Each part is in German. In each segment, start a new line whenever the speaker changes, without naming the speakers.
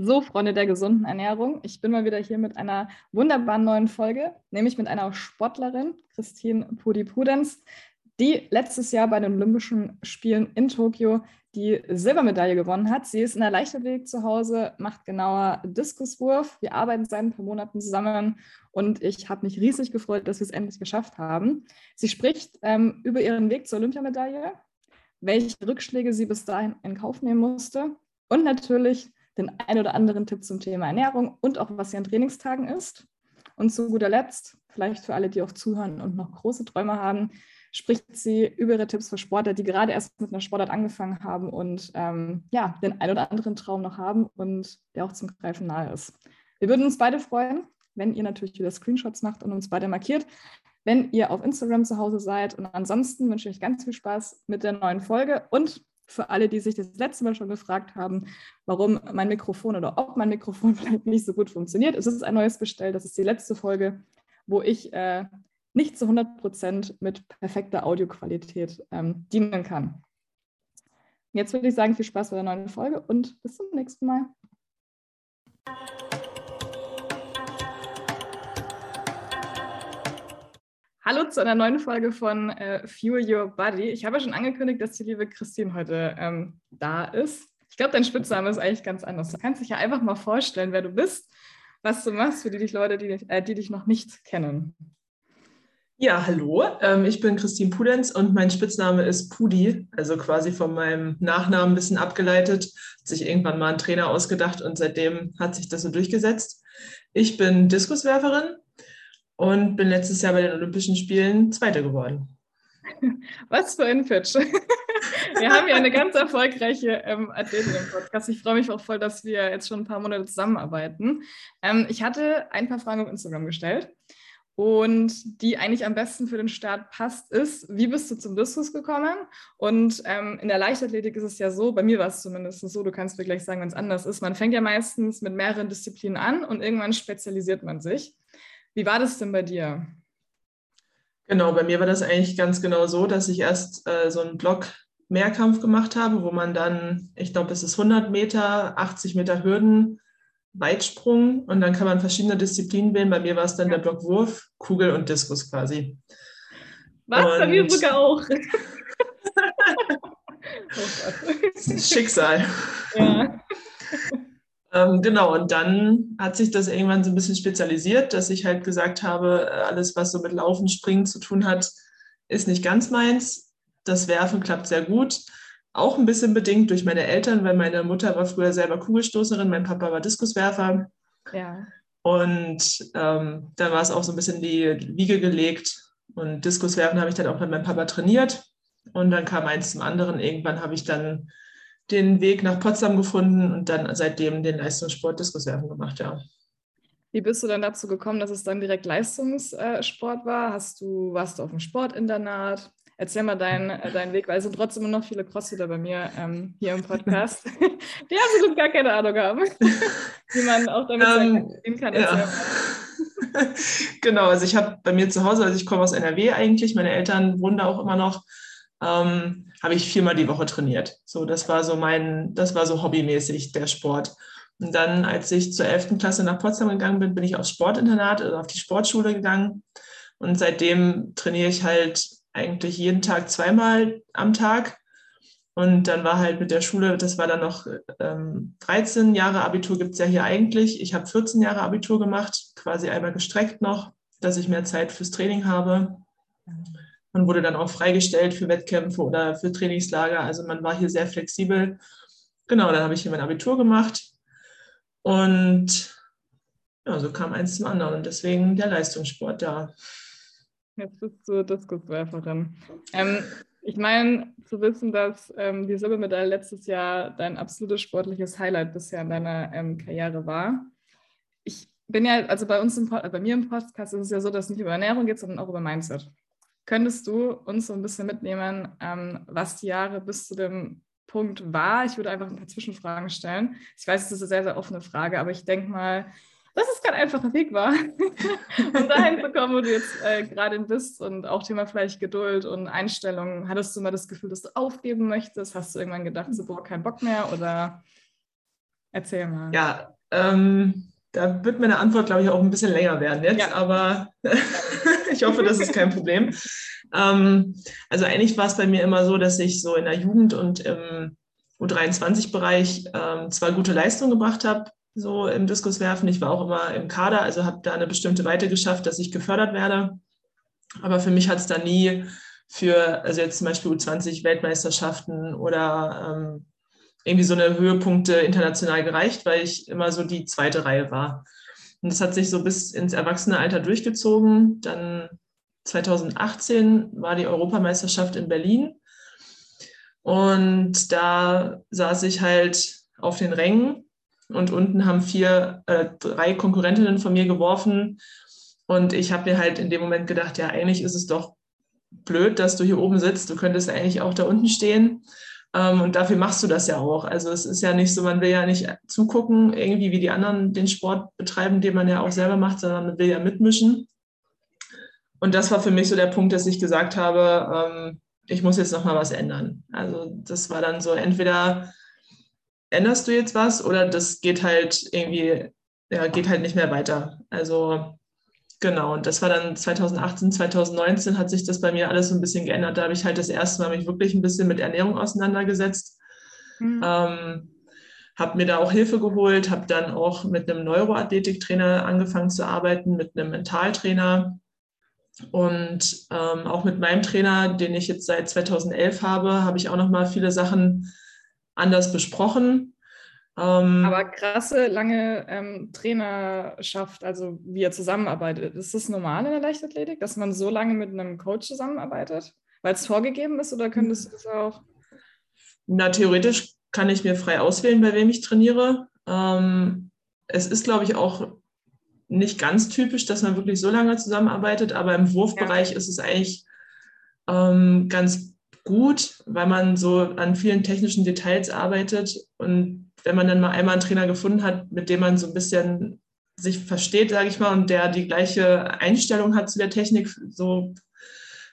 So, Freunde der gesunden Ernährung, ich bin mal wieder hier mit einer wunderbaren neuen Folge, nämlich mit einer Sportlerin, Christine Pudi-Pudenz, die letztes Jahr bei den Olympischen Spielen in Tokio die Silbermedaille gewonnen hat. Sie ist in der Leichtathletik zu Hause, macht genauer Diskuswurf. Wir arbeiten seit ein paar Monaten zusammen und ich habe mich riesig gefreut, dass wir es endlich geschafft haben. Sie spricht ähm, über ihren Weg zur Olympiamedaille, welche Rückschläge sie bis dahin in Kauf nehmen musste und natürlich den ein oder anderen Tipp zum Thema Ernährung und auch was sie an Trainingstagen ist. Und zu guter Letzt, vielleicht für alle, die auch zuhören und noch große Träume haben, spricht sie über ihre Tipps für Sportler, die gerade erst mit einer Sportart angefangen haben und ähm, ja, den ein oder anderen Traum noch haben und der auch zum Greifen nahe ist. Wir würden uns beide freuen, wenn ihr natürlich wieder Screenshots macht und uns beide markiert, wenn ihr auf Instagram zu Hause seid. Und ansonsten wünsche ich euch ganz viel Spaß mit der neuen Folge und für alle, die sich das letzte Mal schon gefragt haben, warum mein Mikrofon oder ob mein Mikrofon vielleicht nicht so gut funktioniert. Es ist ein neues bestellt. Das ist die letzte Folge, wo ich äh, nicht zu 100 Prozent mit perfekter Audioqualität ähm, dienen kann. Jetzt würde ich sagen, viel Spaß bei der neuen Folge und bis zum nächsten Mal. Hallo zu einer neuen Folge von äh, Fuel Your Body. Ich habe ja schon angekündigt, dass die liebe Christine heute ähm, da ist. Ich glaube, dein Spitzname ist eigentlich ganz anders. Du kannst dich ja einfach mal vorstellen, wer du bist, was du machst für die dich Leute, die, äh, die dich noch nicht kennen.
Ja, hallo. Ähm, ich bin Christine Pudenz und mein Spitzname ist Pudi, also quasi von meinem Nachnamen ein bisschen abgeleitet. Hat sich irgendwann mal ein Trainer ausgedacht und seitdem hat sich das so durchgesetzt. Ich bin Diskuswerferin und bin letztes Jahr bei den Olympischen Spielen Zweite geworden.
Was für ein Pitch. Wir haben ja eine ganz erfolgreiche ähm, Athletin im Podcast. Ich freue mich auch voll, dass wir jetzt schon ein paar Monate zusammenarbeiten. Ähm, ich hatte ein paar Fragen auf Instagram gestellt und die eigentlich am besten für den Start passt, ist, wie bist du zum Diskus gekommen? Und ähm, in der Leichtathletik ist es ja so, bei mir war es zumindest so, du kannst mir gleich sagen, wenn es anders ist, man fängt ja meistens mit mehreren Disziplinen an und irgendwann spezialisiert man sich. Wie war das denn bei dir?
Genau, bei mir war das eigentlich ganz genau so, dass ich erst äh, so einen Block Mehrkampf gemacht habe, wo man dann, ich glaube, es ist 100 Meter, 80 Meter Hürden, Weitsprung und dann kann man verschiedene Disziplinen wählen. Bei mir war es dann der Block Wurf, Kugel und Diskus quasi.
Was? Und bei mir sogar auch.
oh Schicksal. Ja. Ähm, genau, und dann hat sich das irgendwann so ein bisschen spezialisiert, dass ich halt gesagt habe, äh, alles, was so mit Laufen, Springen zu tun hat, ist nicht ganz meins. Das Werfen klappt sehr gut. Auch ein bisschen bedingt durch meine Eltern, weil meine Mutter war früher selber Kugelstoßerin, mein Papa war Diskuswerfer. Ja. Und ähm, da war es auch so ein bisschen die Wiege gelegt. Und Diskuswerfen habe ich dann auch mit meinem Papa trainiert. Und dann kam eins zum anderen. Irgendwann habe ich dann den Weg nach Potsdam gefunden und dann seitdem den Leistungssport Diskuswerfen gemacht, ja.
Wie bist du dann dazu gekommen, dass es dann direkt Leistungssport war? Hast du, warst du auf dem Sportinternat? Erzähl mal deinen, äh, deinen Weg, weil es sind trotzdem immer noch viele Crossfitter bei mir ähm, hier im Podcast, die absolut gar keine Ahnung haben, wie man auch damit um,
ähm, kann. Ja. genau, also ich habe bei mir zu Hause, also ich komme aus NRW eigentlich, meine Eltern wohnen da auch immer noch ähm, habe ich viermal die Woche trainiert. So, das war so mein, das war so hobbymäßig der Sport. Und dann, als ich zur 11. Klasse nach Potsdam gegangen bin, bin ich aufs Sportinternat, also auf die Sportschule gegangen. Und seitdem trainiere ich halt eigentlich jeden Tag zweimal am Tag. Und dann war halt mit der Schule, das war dann noch ähm, 13 Jahre Abitur gibt es ja hier eigentlich. Ich habe 14 Jahre Abitur gemacht, quasi einmal gestreckt noch, dass ich mehr Zeit fürs Training habe. Man wurde dann auch freigestellt für Wettkämpfe oder für Trainingslager. Also man war hier sehr flexibel. Genau, dann habe ich hier mein Abitur gemacht. Und ja, so kam eins zum anderen. Und deswegen der Leistungssport da.
Jetzt bist du Diskuswerferin. Ähm, ich meine, zu wissen, dass ähm, die Silbermedaille letztes Jahr dein absolutes sportliches Highlight bisher in deiner ähm, Karriere war. Ich bin ja, also bei uns im bei mir im Podcast ist es ja so, dass es nicht über Ernährung geht, sondern auch über Mindset. Könntest du uns so ein bisschen mitnehmen, ähm, was die Jahre bis zu dem Punkt war? Ich würde einfach ein paar Zwischenfragen stellen. Ich weiß, es ist eine sehr, sehr offene Frage, aber ich denke mal, dass es kein einfacher Weg war, um dahin zu kommen, wo du jetzt äh, gerade bist und auch Thema vielleicht Geduld und Einstellung. Hattest du mal das Gefühl, dass du aufgeben möchtest? Hast du irgendwann gedacht, so, boah, kein Bock mehr oder Erzähl mal.
Ja, ähm, da wird meine Antwort, glaube ich, auch ein bisschen länger werden jetzt, ja. aber ich hoffe, das ist kein Problem. Ähm, also eigentlich war es bei mir immer so, dass ich so in der Jugend und im U23-Bereich ähm, zwar gute Leistungen gebracht habe, so im Diskuswerfen. Ich war auch immer im Kader, also habe da eine bestimmte Weite geschafft, dass ich gefördert werde. Aber für mich hat es da nie für, also jetzt zum Beispiel U20-Weltmeisterschaften oder ähm, irgendwie so eine Höhepunkte international gereicht, weil ich immer so die zweite Reihe war. Und das hat sich so bis ins Erwachsenealter durchgezogen. Dann 2018 war die Europameisterschaft in Berlin. Und da saß ich halt auf den Rängen und unten haben vier, äh, drei Konkurrentinnen von mir geworfen. Und ich habe mir halt in dem Moment gedacht, ja, eigentlich ist es doch blöd, dass du hier oben sitzt. Du könntest eigentlich auch da unten stehen. Ähm, und dafür machst du das ja auch. Also es ist ja nicht so, man will ja nicht zugucken, irgendwie wie die anderen den Sport betreiben, den man ja auch selber macht, sondern man will ja mitmischen. Und das war für mich so der Punkt, dass ich gesagt habe, ähm, ich muss jetzt nochmal was ändern. Also das war dann so, entweder änderst du jetzt was oder das geht halt irgendwie, ja, geht halt nicht mehr weiter. Also Genau, und das war dann 2018, 2019 hat sich das bei mir alles so ein bisschen geändert. Da habe ich halt das erste Mal mich wirklich ein bisschen mit Ernährung auseinandergesetzt. Mhm. Ähm, habe mir da auch Hilfe geholt, habe dann auch mit einem Neuroathletiktrainer angefangen zu arbeiten, mit einem Mentaltrainer und ähm, auch mit meinem Trainer, den ich jetzt seit 2011 habe, habe ich auch noch mal viele Sachen anders besprochen.
Ähm, Aber krasse, lange ähm, Trainerschaft, also wie ihr zusammenarbeitet. Ist das normal in der Leichtathletik, dass man so lange mit einem Coach zusammenarbeitet? Weil es vorgegeben ist oder könntest du das auch?
Na, theoretisch kann ich mir frei auswählen, bei wem ich trainiere. Ähm, es ist, glaube ich, auch nicht ganz typisch, dass man wirklich so lange zusammenarbeitet, aber im Wurfbereich ja. ist es eigentlich ähm, ganz gut, weil man so an vielen technischen Details arbeitet und wenn man dann mal einmal einen Trainer gefunden hat, mit dem man so ein bisschen sich versteht, sage ich mal, und der die gleiche Einstellung hat zu der Technik, so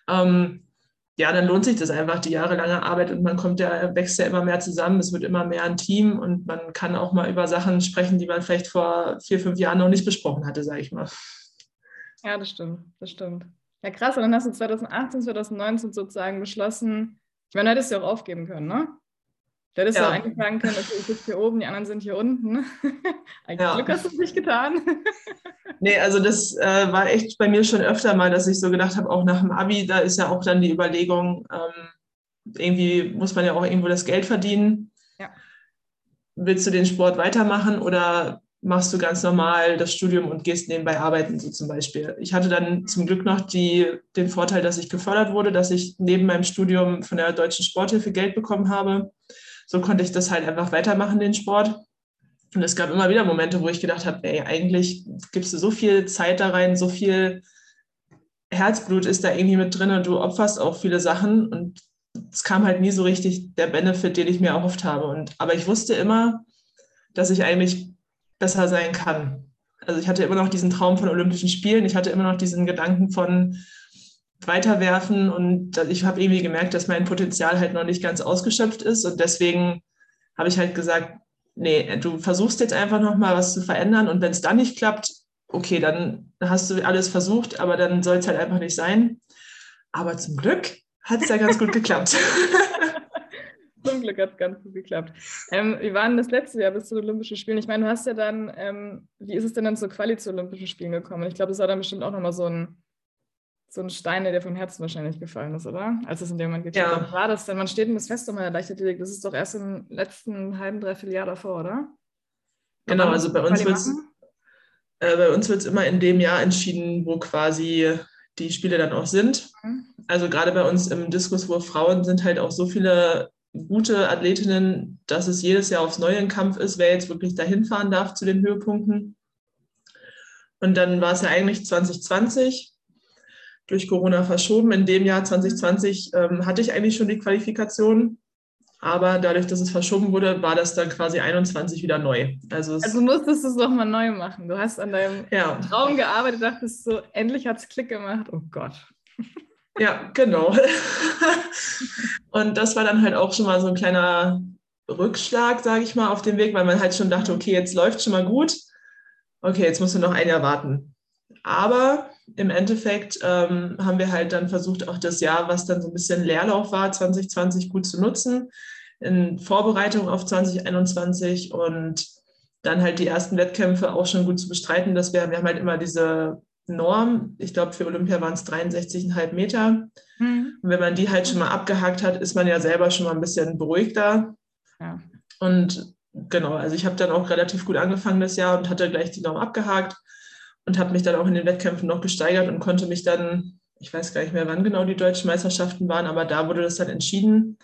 ähm, ja, dann lohnt sich das einfach, die jahrelange Arbeit und man kommt ja, wächst ja immer mehr zusammen, es wird immer mehr ein Team und man kann auch mal über Sachen sprechen, die man vielleicht vor vier, fünf Jahren noch nicht besprochen hatte, sage ich mal.
Ja, das stimmt, das stimmt. Ja, krass, und dann hast du 2018, 2019 sozusagen beschlossen, ich meine, du hättest ja auch aufgeben können, ne? Du hättest ja. eigentlich sagen können, okay, ich sitze hier oben, die anderen sind hier unten. Eigentlich ja. Glück hast du es nicht getan.
nee, also das äh, war echt bei mir schon öfter mal, dass ich so gedacht habe, auch nach dem Abi, da ist ja auch dann die Überlegung, ähm, irgendwie muss man ja auch irgendwo das Geld verdienen. Ja. Willst du den Sport weitermachen oder machst du ganz normal das Studium und gehst nebenbei arbeiten, so zum Beispiel. Ich hatte dann zum Glück noch die, den Vorteil, dass ich gefördert wurde, dass ich neben meinem Studium von der Deutschen Sporthilfe Geld bekommen habe so konnte ich das halt einfach weitermachen, den Sport. Und es gab immer wieder Momente, wo ich gedacht habe, ey, eigentlich gibst du so viel Zeit da rein, so viel Herzblut ist da irgendwie mit drin und du opferst auch viele Sachen und es kam halt nie so richtig der Benefit, den ich mir erhofft habe. Und, aber ich wusste immer, dass ich eigentlich besser sein kann. Also ich hatte immer noch diesen Traum von Olympischen Spielen, ich hatte immer noch diesen Gedanken von, weiterwerfen. Und ich habe irgendwie gemerkt, dass mein Potenzial halt noch nicht ganz ausgeschöpft ist. Und deswegen habe ich halt gesagt, nee, du versuchst jetzt einfach nochmal was zu verändern. Und wenn es dann nicht klappt, okay, dann hast du alles versucht, aber dann soll es halt einfach nicht sein. Aber zum Glück hat es ja ganz gut geklappt.
Zum Glück hat es ganz gut geklappt. Ähm, wie war denn das letzte Jahr bis zu den Olympischen Spielen? Ich meine, du hast ja dann, ähm, wie ist es denn dann zur Quali zu Olympischen Spielen gekommen? Ich glaube, das war dann bestimmt auch nochmal so ein so ein Stein, der vom Herzen wahrscheinlich gefallen ist, oder? Als es in dem Moment geklappt ja. hat. War das denn? Man steht denn das fest um der Leichtathletik? Das ist doch erst im letzten halben, dreiviertel Jahr davor, oder?
Genau, also bei uns wird es äh, bei uns wird es immer in dem Jahr entschieden, wo quasi die Spiele dann auch sind. Mhm. Also gerade bei uns im Diskuswurf Frauen sind halt auch so viele gute Athletinnen, dass es jedes Jahr aufs Neue ein Kampf ist, wer jetzt wirklich dahin fahren darf zu den Höhepunkten. Und dann war es ja eigentlich 2020 durch Corona verschoben. In dem Jahr 2020 ähm, hatte ich eigentlich schon die Qualifikation, aber dadurch, dass es verschoben wurde, war das dann quasi 21 wieder neu.
Also, also musstest du es nochmal neu machen. Du hast an deinem ja. Traum gearbeitet, dachtest so, endlich hat es Klick gemacht. Oh Gott.
Ja, genau. Und das war dann halt auch schon mal so ein kleiner Rückschlag, sage ich mal, auf dem Weg, weil man halt schon dachte, okay, jetzt läuft schon mal gut. Okay, jetzt musst du noch ein Jahr warten. Aber im Endeffekt ähm, haben wir halt dann versucht, auch das Jahr, was dann so ein bisschen Leerlauf war, 2020 gut zu nutzen, in Vorbereitung auf 2021 und dann halt die ersten Wettkämpfe auch schon gut zu bestreiten. Dass wir, wir haben halt immer diese Norm, ich glaube für Olympia waren es 63,5 Meter. Mhm. Und wenn man die halt schon mal abgehakt hat, ist man ja selber schon mal ein bisschen beruhigter. Ja. Und genau, also ich habe dann auch relativ gut angefangen das Jahr und hatte gleich die Norm abgehakt und habe mich dann auch in den Wettkämpfen noch gesteigert und konnte mich dann, ich weiß gar nicht mehr, wann genau die deutschen Meisterschaften waren, aber da wurde das dann entschieden.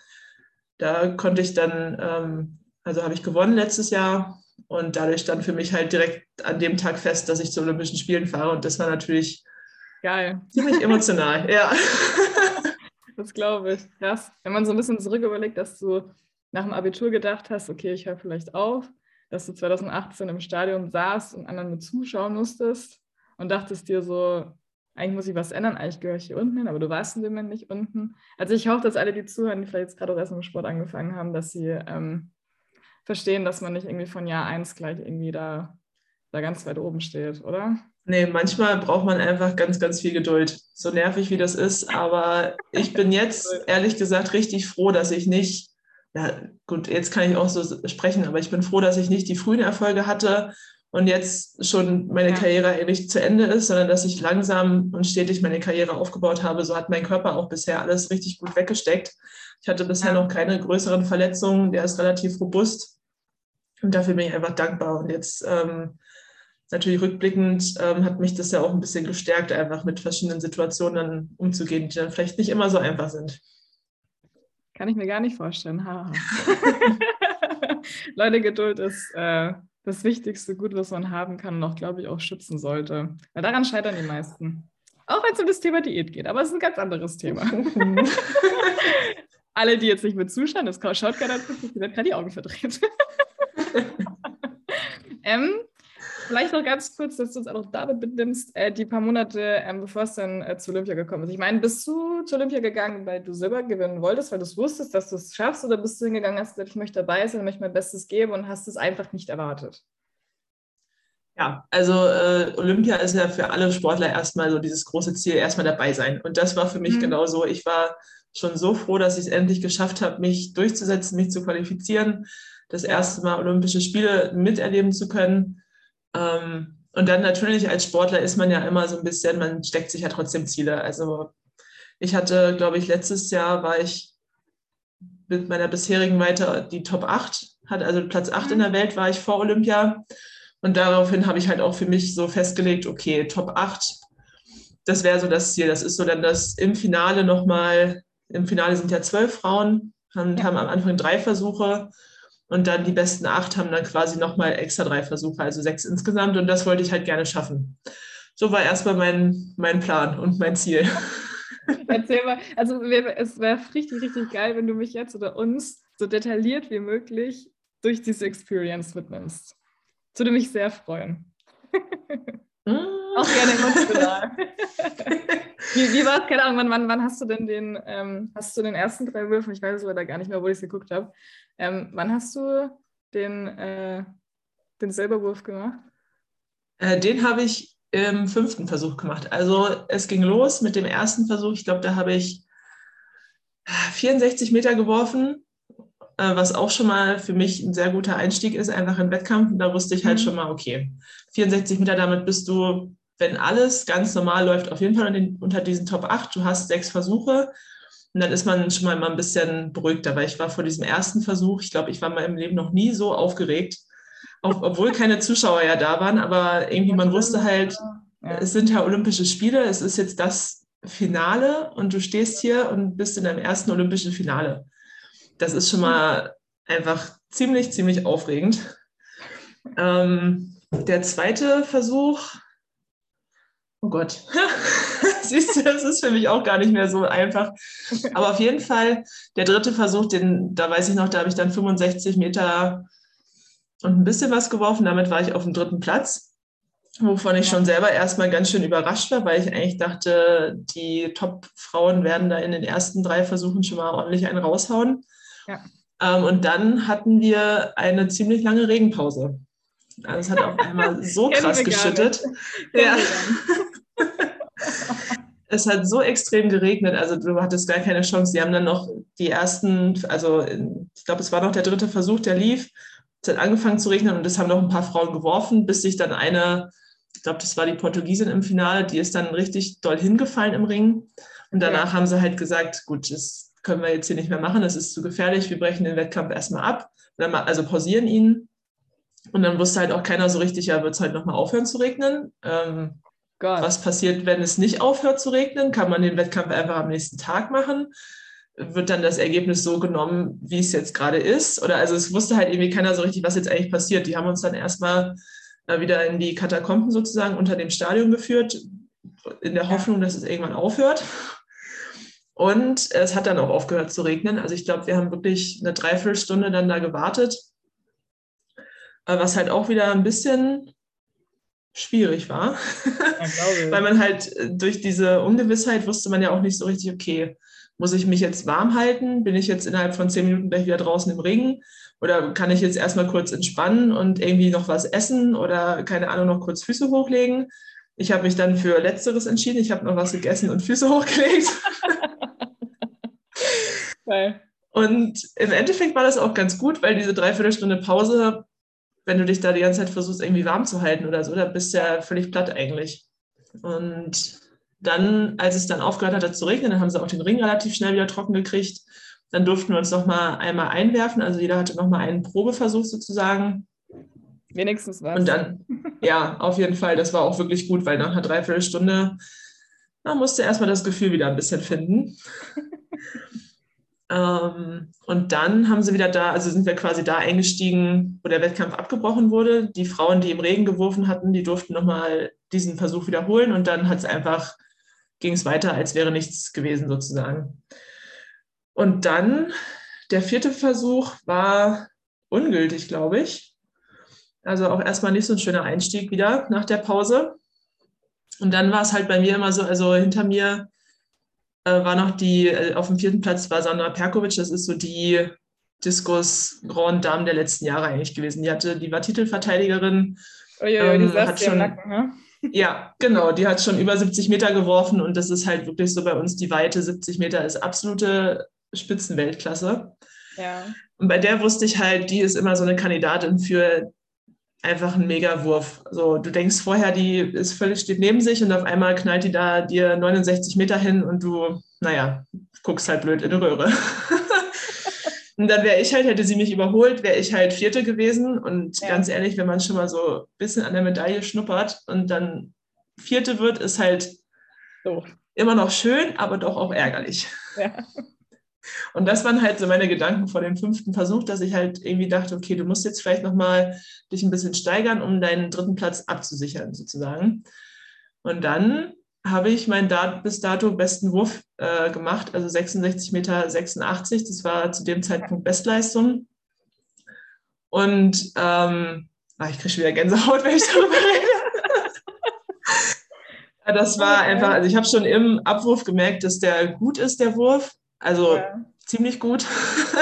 Da konnte ich dann, ähm, also habe ich gewonnen letztes Jahr und dadurch dann für mich halt direkt an dem Tag fest, dass ich zu Olympischen Spielen fahre und das war natürlich
Geil.
ziemlich emotional, ja.
Das glaube ich. Krass. Wenn man so ein bisschen zurück überlegt, dass du nach dem Abitur gedacht hast, okay, ich höre vielleicht auf, dass du 2018 im Stadion saßt und anderen mit zuschauen musstest und dachtest dir so, eigentlich muss ich was ändern, eigentlich gehöre ich hier unten hin, aber du warst in dem Moment nicht unten. Also ich hoffe, dass alle, die zuhören, die vielleicht jetzt gerade auch erst im Sport angefangen haben, dass sie ähm, verstehen, dass man nicht irgendwie von Jahr 1 gleich irgendwie da, da ganz weit oben steht, oder?
Nee, manchmal braucht man einfach ganz, ganz viel Geduld. So nervig wie das ist. Aber ich bin jetzt ehrlich gesagt richtig froh, dass ich nicht ja, gut, jetzt kann ich auch so sprechen, aber ich bin froh, dass ich nicht die frühen Erfolge hatte und jetzt schon meine ja. Karriere eigentlich zu Ende ist, sondern dass ich langsam und stetig meine Karriere aufgebaut habe. So hat mein Körper auch bisher alles richtig gut weggesteckt. Ich hatte bisher ja. noch keine größeren Verletzungen, der ist relativ robust und dafür bin ich einfach dankbar. Und jetzt ähm, natürlich rückblickend ähm, hat mich das ja auch ein bisschen gestärkt, einfach mit verschiedenen Situationen umzugehen, die dann vielleicht nicht immer so einfach sind.
Kann ich mir gar nicht vorstellen. Leute, Geduld ist äh, das wichtigste Gut, was man haben kann und auch, glaube ich, auch schützen sollte. Weil daran scheitern die meisten. Auch wenn es um das Thema Diät geht, aber es ist ein ganz anderes Thema. Alle, die jetzt nicht mit zuschauen, das schaut gerade, die werden gerade die Augen verdreht. ähm, Vielleicht noch ganz kurz, dass du uns auch noch damit benimmst, äh, die paar Monate, ähm, bevor es dann äh, zu Olympia gekommen ist. Ich meine, bist du zu Olympia gegangen, weil du Silber gewinnen wolltest, weil du es wusstest, dass du es schaffst, oder bist du hingegangen, hast gesagt, ich möchte dabei sein, ich möchte mein Bestes geben und hast es einfach nicht erwartet?
Ja, also äh, Olympia ist ja für alle Sportler erstmal so dieses große Ziel, erstmal dabei sein. Und das war für mich mhm. genauso. Ich war schon so froh, dass ich es endlich geschafft habe, mich durchzusetzen, mich zu qualifizieren, das erste Mal Olympische Spiele miterleben zu können. Ähm, und dann natürlich als Sportler ist man ja immer so ein bisschen, man steckt sich ja trotzdem Ziele. Also ich hatte, glaube ich, letztes Jahr war ich mit meiner bisherigen weiter die Top 8, hat also Platz 8 in der Welt war ich vor Olympia. Und daraufhin habe ich halt auch für mich so festgelegt, okay, Top 8, das wäre so das Ziel. Das ist so dann das im Finale nochmal, im Finale sind ja zwölf Frauen, haben, haben am Anfang drei Versuche und dann die besten acht haben dann quasi nochmal extra drei Versuche, also sechs insgesamt. Und das wollte ich halt gerne schaffen. So war erstmal mein, mein Plan und mein Ziel.
Erzähl mal, also es wäre richtig, richtig geil, wenn du mich jetzt oder uns so detailliert wie möglich durch diese Experience mitnimmst. Das würde mich sehr freuen. Mm. Auch gerne emotional. wie, wie war es? Keine Ahnung, wann, wann, wann, hast du denn den, ähm, hast du den ersten drei Würfen? Ich weiß es leider gar nicht mehr, wo ich es geguckt habe. Ähm, wann hast du den, äh, den Silberwurf gemacht?
Äh, den habe ich im fünften Versuch gemacht. Also es ging los mit dem ersten Versuch. Ich glaube, da habe ich 64 Meter geworfen, äh, was auch schon mal für mich ein sehr guter Einstieg ist, einfach in Wettkampf. Und da wusste ich halt mhm. schon mal, okay, 64 Meter, damit bist du, wenn alles ganz normal läuft, auf jeden Fall unter diesen Top 8. Du hast sechs Versuche und dann ist man schon mal ein bisschen beruhigter, weil ich war vor diesem ersten Versuch, ich glaube, ich war in meinem Leben noch nie so aufgeregt, auch, obwohl keine Zuschauer ja da waren, aber irgendwie man wusste halt, es sind ja Olympische Spiele, es ist jetzt das Finale und du stehst hier und bist in deinem ersten Olympischen Finale. Das ist schon mal einfach ziemlich, ziemlich aufregend. Ähm, der zweite Versuch, oh Gott, Siehst du, das ist für mich auch gar nicht mehr so einfach. Aber auf jeden Fall, der dritte Versuch, den, da weiß ich noch, da habe ich dann 65 Meter und ein bisschen was geworfen. Damit war ich auf dem dritten Platz, wovon ich schon selber erstmal ganz schön überrascht war, weil ich eigentlich dachte, die Top-Frauen werden da in den ersten drei Versuchen schon mal ordentlich einen raushauen. Ja. Ähm, und dann hatten wir eine ziemlich lange Regenpause. Also es hat auf einmal so krass geschüttet. Ja. es hat so extrem geregnet, also du hattest gar keine Chance. Die haben dann noch die ersten, also ich glaube, es war noch der dritte Versuch, der lief. Es hat angefangen zu regnen und es haben noch ein paar Frauen geworfen, bis sich dann eine, ich glaube, das war die Portugiesin im Finale, die ist dann richtig doll hingefallen im Ring. Und danach ja. haben sie halt gesagt, gut, das können wir jetzt hier nicht mehr machen, das ist zu gefährlich, wir brechen den Wettkampf erstmal ab, also pausieren ihn. Und dann wusste halt auch keiner so richtig, ja, wird es halt nochmal aufhören zu regnen. Ähm, was passiert, wenn es nicht aufhört zu regnen? Kann man den Wettkampf einfach am nächsten Tag machen? Wird dann das Ergebnis so genommen, wie es jetzt gerade ist? Oder also es wusste halt irgendwie keiner so richtig, was jetzt eigentlich passiert. Die haben uns dann erstmal äh, wieder in die Katakomben sozusagen unter dem Stadion geführt, in der Hoffnung, dass es irgendwann aufhört. Und es hat dann auch aufgehört zu regnen. Also ich glaube, wir haben wirklich eine Dreiviertelstunde dann da gewartet, äh, was halt auch wieder ein bisschen schwierig war, ja, weil man halt äh, durch diese Ungewissheit wusste man ja auch nicht so richtig, okay, muss ich mich jetzt warm halten? Bin ich jetzt innerhalb von zehn Minuten gleich wieder draußen im Regen? Oder kann ich jetzt erstmal kurz entspannen und irgendwie noch was essen oder keine Ahnung, noch kurz Füße hochlegen? Ich habe mich dann für Letzteres entschieden. Ich habe noch was gegessen und Füße hochgelegt. Und im Endeffekt war das auch ganz gut, weil diese Dreiviertelstunde Pause, wenn du dich da die ganze Zeit versuchst, irgendwie warm zu halten oder so, da bist du ja völlig platt eigentlich. Und dann, als es dann aufgehört hat zu regnen, dann haben sie auch den Ring relativ schnell wieder trocken gekriegt. Dann durften wir uns noch mal einmal einwerfen. Also jeder hatte noch mal einen Probeversuch sozusagen.
Wenigstens was.
Und dann, ja, auf jeden Fall, das war auch wirklich gut, weil nach einer Dreiviertelstunde da musste erstmal das Gefühl wieder ein bisschen finden. ähm, und dann haben sie wieder da, also sind wir quasi da eingestiegen, wo der Wettkampf abgebrochen wurde. Die Frauen, die im Regen geworfen hatten, die durften nochmal diesen Versuch wiederholen und dann hat es einfach, ging es weiter, als wäre nichts gewesen sozusagen. Und dann, der vierte Versuch war ungültig, glaube ich. Also auch erstmal nicht so ein schöner Einstieg wieder nach der Pause. Und dann war es halt bei mir immer so, also hinter mir äh, war noch die, äh, auf dem vierten Platz war Sandra Perkovic, das ist so die Diskus Grand Dame der letzten Jahre eigentlich gewesen. Die hatte, die war Titelverteidigerin.
Oh ja, ähm, die hat schon, Nacken, ne?
Ja, genau, die hat schon über 70 Meter geworfen und das ist halt wirklich so bei uns die Weite 70 Meter ist absolute Spitzenweltklasse.
Ja.
Und bei der wusste ich halt, die ist immer so eine Kandidatin für einfach ein Megawurf. So, du denkst vorher, die ist völlig steht neben sich und auf einmal knallt die da dir 69 Meter hin und du, naja, guckst halt blöd in die Röhre. und dann wäre ich halt, hätte sie mich überholt, wäre ich halt Vierte gewesen. Und ja. ganz ehrlich, wenn man schon mal so ein bisschen an der Medaille schnuppert und dann Vierte wird, ist halt so. immer noch schön, aber doch auch ärgerlich. Ja. Und das waren halt so meine Gedanken vor dem fünften Versuch, dass ich halt irgendwie dachte, okay, du musst jetzt vielleicht nochmal dich ein bisschen steigern, um deinen dritten Platz abzusichern, sozusagen. Und dann habe ich meinen bis dato besten Wurf äh, gemacht, also 66,86 Meter. Das war zu dem Zeitpunkt Bestleistung. Und ähm, ach, ich kriege wieder Gänsehaut, wenn ich darüber rede. das war einfach, also ich habe schon im Abwurf gemerkt, dass der gut ist, der Wurf. Also ja. ziemlich gut.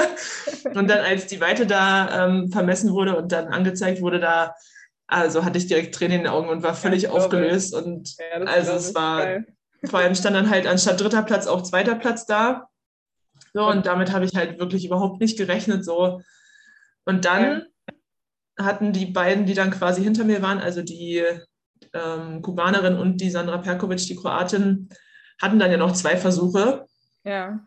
und dann, als die Weite da ähm, vermessen wurde und dann angezeigt wurde, da also hatte ich direkt Tränen in den Augen und war völlig ja, aufgelöst. Und ja, also es war, geil. vor allem stand dann halt anstatt dritter Platz auch zweiter Platz da. So, und damit habe ich halt wirklich überhaupt nicht gerechnet. So. Und dann hatten die beiden, die dann quasi hinter mir waren, also die ähm, Kubanerin und die Sandra Perkovic, die Kroatin, hatten dann ja noch zwei Versuche.
Ja.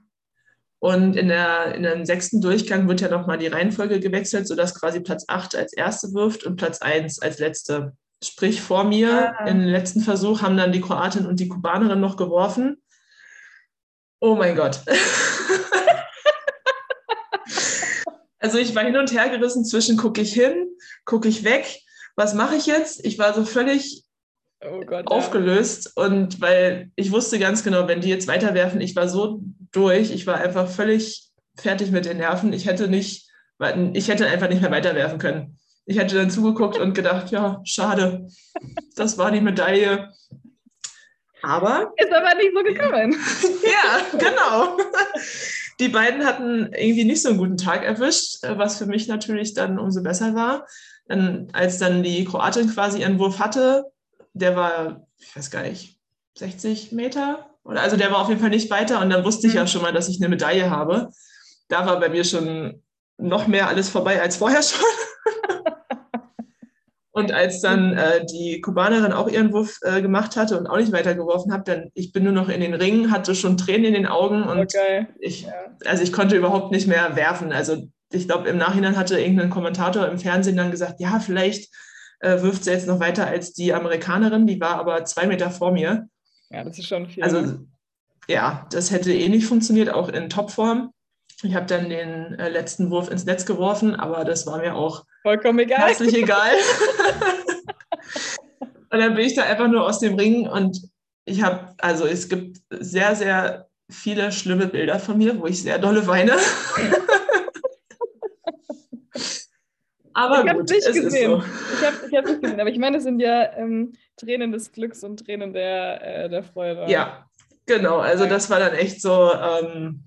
Und in, der, in dem sechsten Durchgang wird ja nochmal die Reihenfolge gewechselt, sodass quasi Platz 8 als erste wirft und Platz 1 als letzte. Sprich, vor mir. Ah. im letzten Versuch haben dann die Kroatin und die Kubanerin noch geworfen. Oh mein Gott. also ich war hin und her gerissen zwischen gucke ich hin, gucke ich weg, was mache ich jetzt? Ich war so völlig oh Gott, aufgelöst ja. und weil ich wusste ganz genau, wenn die jetzt weiterwerfen, ich war so durch. Ich war einfach völlig fertig mit den Nerven. Ich hätte nicht, ich hätte einfach nicht mehr weiterwerfen können. Ich hätte dann zugeguckt und gedacht, ja, schade, das war die Medaille. Aber.
Ist aber nicht so gekommen.
ja, genau. Die beiden hatten irgendwie nicht so einen guten Tag erwischt, was für mich natürlich dann umso besser war. Dann, als dann die Kroatin quasi ihren Wurf hatte, der war, ich weiß gar nicht, 60 Meter? Also der war auf jeden Fall nicht weiter und dann wusste ich ja mhm. schon mal, dass ich eine Medaille habe. Da war bei mir schon noch mehr alles vorbei als vorher schon. Und als dann äh, die Kubanerin auch ihren Wurf äh, gemacht hatte und auch nicht weitergeworfen hat, dann ich bin nur noch in den Ringen, hatte schon Tränen in den Augen und okay. ich, ja. also ich konnte überhaupt nicht mehr werfen. Also ich glaube, im Nachhinein hatte irgendein Kommentator im Fernsehen dann gesagt, ja, vielleicht äh, wirft sie jetzt noch weiter als die Amerikanerin, die war aber zwei Meter vor mir.
Ja, das ist schon viel.
Also ne? ja, das hätte eh nicht funktioniert, auch in Topform. Ich habe dann den äh, letzten Wurf ins Netz geworfen, aber das war mir auch
vollkommen egal.
Herzlich egal. und dann bin ich da einfach nur aus dem Ring und ich habe, also es gibt sehr, sehr viele schlimme Bilder von mir, wo ich sehr dolle weine. aber
ich nicht es gesehen. so. Ich habe ich hab gesehen, aber ich meine, es sind ja ähm, Tränen des Glücks und Tränen der, äh, der Freude.
Ja, genau. Also das war dann echt so, ähm,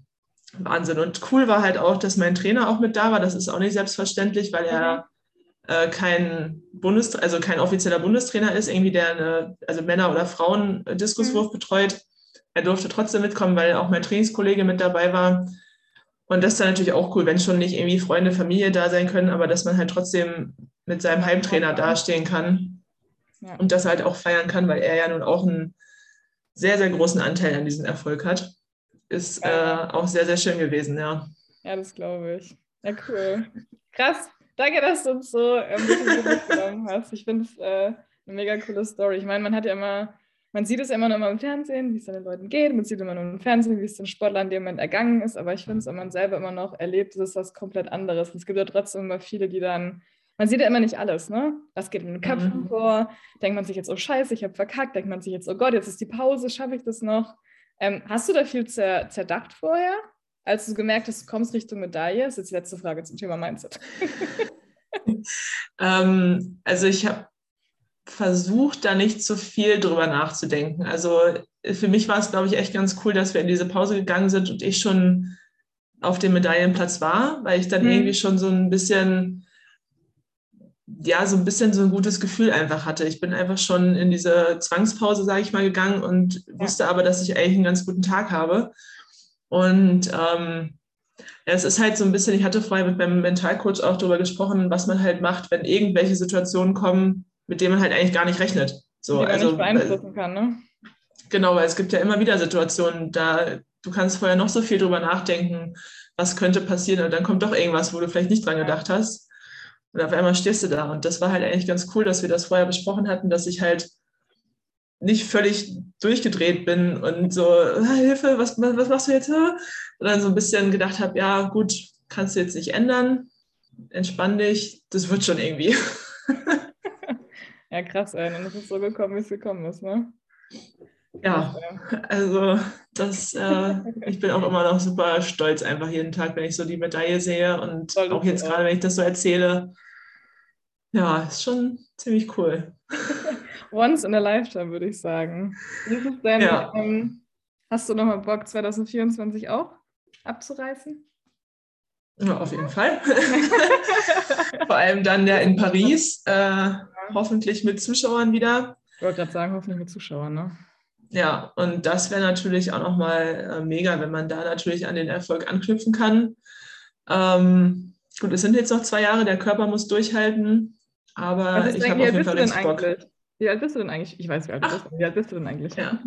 Wahnsinn. Und cool war halt auch, dass mein Trainer auch mit da war. Das ist auch nicht selbstverständlich, weil er mhm. äh, kein Bundes, also kein offizieller Bundestrainer ist, irgendwie der eine, also Männer oder Frauen Diskuswurf mhm. betreut. Er durfte trotzdem mitkommen, weil auch mein Trainingskollege mit dabei war. Und das ist dann natürlich auch cool, wenn schon nicht irgendwie Freunde, Familie da sein können, aber dass man halt trotzdem mit seinem Heimtrainer dastehen kann ja. und das halt auch feiern kann, weil er ja nun auch einen sehr, sehr großen Anteil an diesem Erfolg hat ist äh, auch sehr, sehr schön gewesen, ja.
Ja, das glaube ich. Ja, cool. Krass. Danke, dass du uns so ein bisschen mitgenommen hast. Ich finde es äh, eine mega coole Story. Ich meine, man hat ja immer, man sieht es immer nur immer im Fernsehen, wie es den Leuten geht. Man sieht immer nur im Fernsehen, wie es den Sportlern dem Moment ergangen ist. Aber ich finde es, wenn man selber immer noch erlebt, ist es was komplett anderes. Und es gibt ja trotzdem immer viele, die dann man sieht ja immer nicht alles, ne? Was geht in den Köpfen mhm. vor? Denkt man sich jetzt, oh Scheiße, ich habe verkackt. Denkt man sich jetzt, oh Gott, jetzt ist die Pause, schaffe ich das noch? Ähm, hast du da viel zer zerdacht vorher, als du gemerkt hast, du kommst Richtung Medaille? Das ist jetzt die letzte Frage zum Thema Mindset.
ähm, also ich habe versucht, da nicht zu viel drüber nachzudenken. Also für mich war es, glaube ich, echt ganz cool, dass wir in diese Pause gegangen sind und ich schon auf dem Medaillenplatz war, weil ich dann mhm. irgendwie schon so ein bisschen ja, so ein bisschen so ein gutes Gefühl einfach hatte. Ich bin einfach schon in diese Zwangspause, sage ich mal, gegangen und ja. wusste aber, dass ich eigentlich einen ganz guten Tag habe. Und ähm, ja, es ist halt so ein bisschen, ich hatte vorher mit meinem Mentalcoach auch darüber gesprochen, was man halt macht, wenn irgendwelche Situationen kommen, mit denen man halt eigentlich gar nicht rechnet. So,
Die man also, nicht beeinflussen kann, ne?
Genau, weil es gibt ja immer wieder Situationen, da du kannst vorher noch so viel drüber nachdenken, was könnte passieren und dann kommt doch irgendwas, wo du vielleicht nicht dran gedacht hast. Und auf einmal stehst du da. Und das war halt eigentlich ganz cool, dass wir das vorher besprochen hatten, dass ich halt nicht völlig durchgedreht bin und so, ah, Hilfe, was, was machst du jetzt? Sondern so ein bisschen gedacht habe, ja, gut, kannst du jetzt nicht ändern, entspann dich, das wird schon irgendwie.
ja, krass, ey. Und es ist so gekommen, wie es gekommen ist, ne?
Ja, also das, äh, ich bin auch immer noch super stolz einfach jeden Tag, wenn ich so die Medaille sehe und Soll auch jetzt gerade, wenn ich das so erzähle. Ja, ist schon ziemlich cool.
Once in a lifetime, würde ich sagen. Denn, ja. ähm, hast du nochmal Bock, 2024 auch abzureißen?
Ja, auf jeden Fall. Vor allem dann ja in Paris, äh, hoffentlich mit Zuschauern wieder.
Ich wollte gerade sagen, hoffentlich mit Zuschauern, ne?
Ja, und das wäre natürlich auch nochmal äh, mega, wenn man da natürlich an den Erfolg anknüpfen kann. Ähm, gut, es sind jetzt noch zwei Jahre, der Körper muss durchhalten, aber ich habe auf jeden Fall richtig Bock.
Wie alt bist du denn eigentlich? Ich weiß, wie alt, Ach, bist. Wie alt bist du denn eigentlich?
Ja.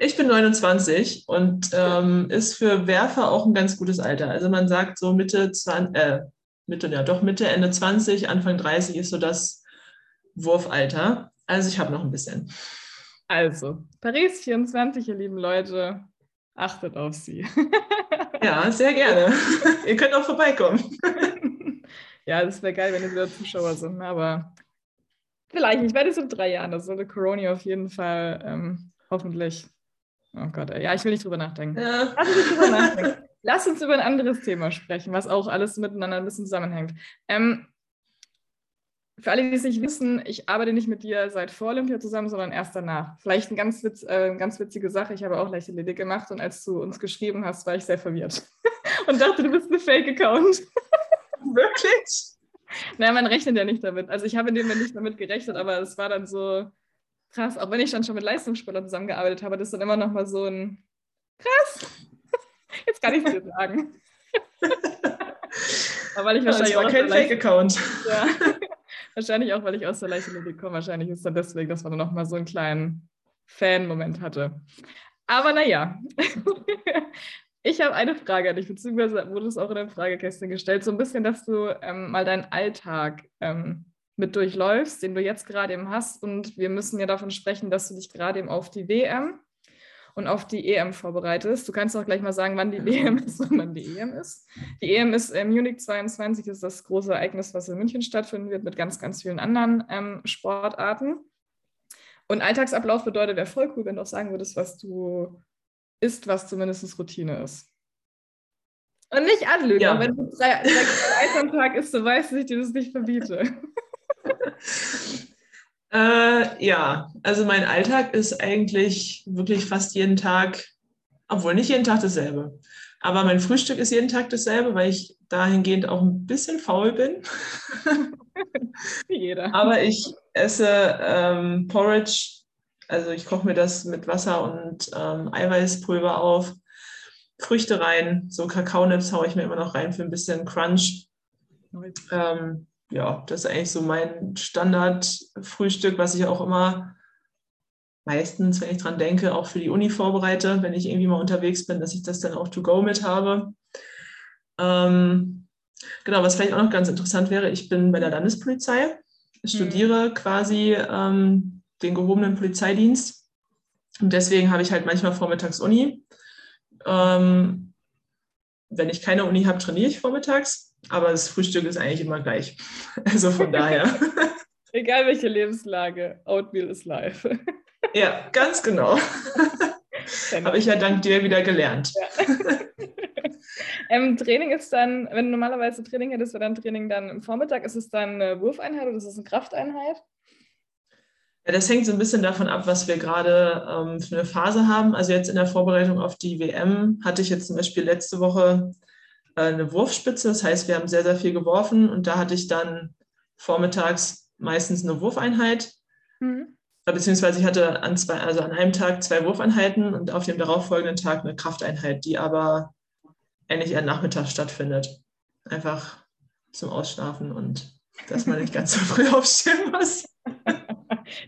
Ich bin 29 und ähm, ist für Werfer auch ein ganz gutes Alter. Also man sagt so Mitte 20, äh, Mitte, ja doch Mitte, Ende 20, Anfang 30 ist so das Wurfalter. Also ich habe noch ein bisschen.
Also, Paris 24, ihr lieben Leute, achtet auf sie.
ja, sehr gerne. ihr könnt auch vorbeikommen.
ja, das wäre geil, wenn ihr wieder Zuschauer sind, aber vielleicht nicht, weil das in drei Jahren, das sollte Corona auf jeden Fall ähm, hoffentlich. Oh Gott, ja, ich will nicht drüber nachdenken. Ja. Lass uns drüber nachdenken. Lass uns über ein anderes Thema sprechen, was auch alles miteinander ein bisschen zusammenhängt. Ähm, für alle, die es nicht wissen, ich arbeite nicht mit dir seit vor Olympia zusammen, sondern erst danach. Vielleicht eine ganz, witz, äh, ganz witzige Sache. Ich habe auch Leichtathletik gemacht und als du uns geschrieben hast, war ich sehr verwirrt und dachte, du bist ein Fake-Account.
Wirklich?
Naja, man rechnet ja nicht damit. Also ich habe in dem Moment nicht damit gerechnet, aber es war dann so krass, auch wenn ich dann schon mit Leistungssportlern zusammengearbeitet habe, das ist dann immer noch mal so ein krass. Jetzt kann ich es dir sagen. aber weil ich wahrscheinlich
das war kein Fake-Account.
Ja. Wahrscheinlich auch, weil ich aus der Leichtathletik komme. Wahrscheinlich ist dann deswegen, dass man dann nochmal so einen kleinen Fan-Moment hatte. Aber naja, ich habe eine Frage an dich, beziehungsweise wurde es auch in der Fragekästchen gestellt, so ein bisschen, dass du ähm, mal deinen Alltag ähm, mit durchläufst, den du jetzt gerade eben hast. Und wir müssen ja davon sprechen, dass du dich gerade eben auf die WM und auf die EM vorbereitest. Du kannst auch gleich mal sagen, wann die WM ist und wann die EM ist. Die EM ist im Munich 22, ist das große Ereignis, was in München stattfinden wird, mit ganz, ganz vielen anderen ähm, Sportarten. Und Alltagsablauf bedeutet, wäre voll cool, wenn du auch sagen würdest, was du isst, was zumindest Routine ist. Und nicht anlügen, ja. wenn du drei, drei Eis am Tag isst, so weißt du, dass ich dir das nicht verbiete.
Äh, ja, also mein Alltag ist eigentlich wirklich fast jeden Tag, obwohl nicht jeden Tag dasselbe. Aber mein Frühstück ist jeden Tag dasselbe, weil ich dahingehend auch ein bisschen faul bin.
Wie jeder.
Aber ich esse ähm, Porridge, also ich koche mir das mit Wasser und ähm, Eiweißpulver auf, Früchte rein, so Kakaonips haue ich mir immer noch rein für ein bisschen Crunch. Ähm, ja, das ist eigentlich so mein Standardfrühstück, was ich auch immer meistens, wenn ich dran denke, auch für die Uni vorbereite, wenn ich irgendwie mal unterwegs bin, dass ich das dann auch to go mit habe. Ähm, genau, was vielleicht auch noch ganz interessant wäre, ich bin bei der Landespolizei, studiere mhm. quasi ähm, den gehobenen Polizeidienst und deswegen habe ich halt manchmal vormittags Uni. Ähm, wenn ich keine Uni habe, trainiere ich vormittags aber das Frühstück ist eigentlich immer gleich. Also von daher.
Egal welche Lebenslage, Oatmeal ist live.
Ja, ganz genau. Habe ich ja dank dir wieder gelernt. Ja.
ähm, Training ist dann, wenn du normalerweise Training hättest, wäre dann Training dann im Vormittag, ist es dann eine Wurfeinheit oder ist es eine Krafteinheit?
Ja, das hängt so ein bisschen davon ab, was wir gerade ähm, für eine Phase haben. Also jetzt in der Vorbereitung auf die WM hatte ich jetzt zum Beispiel letzte Woche eine Wurfspitze. Das heißt, wir haben sehr, sehr viel geworfen und da hatte ich dann vormittags meistens eine Wurfeinheit. Mhm. Äh, beziehungsweise ich hatte an, zwei, also an einem Tag zwei Wurfeinheiten und auf dem darauffolgenden Tag eine Krafteinheit, die aber ähnlich eher nachmittags stattfindet. Einfach zum Ausschlafen und dass man nicht ganz so früh aufstehen muss.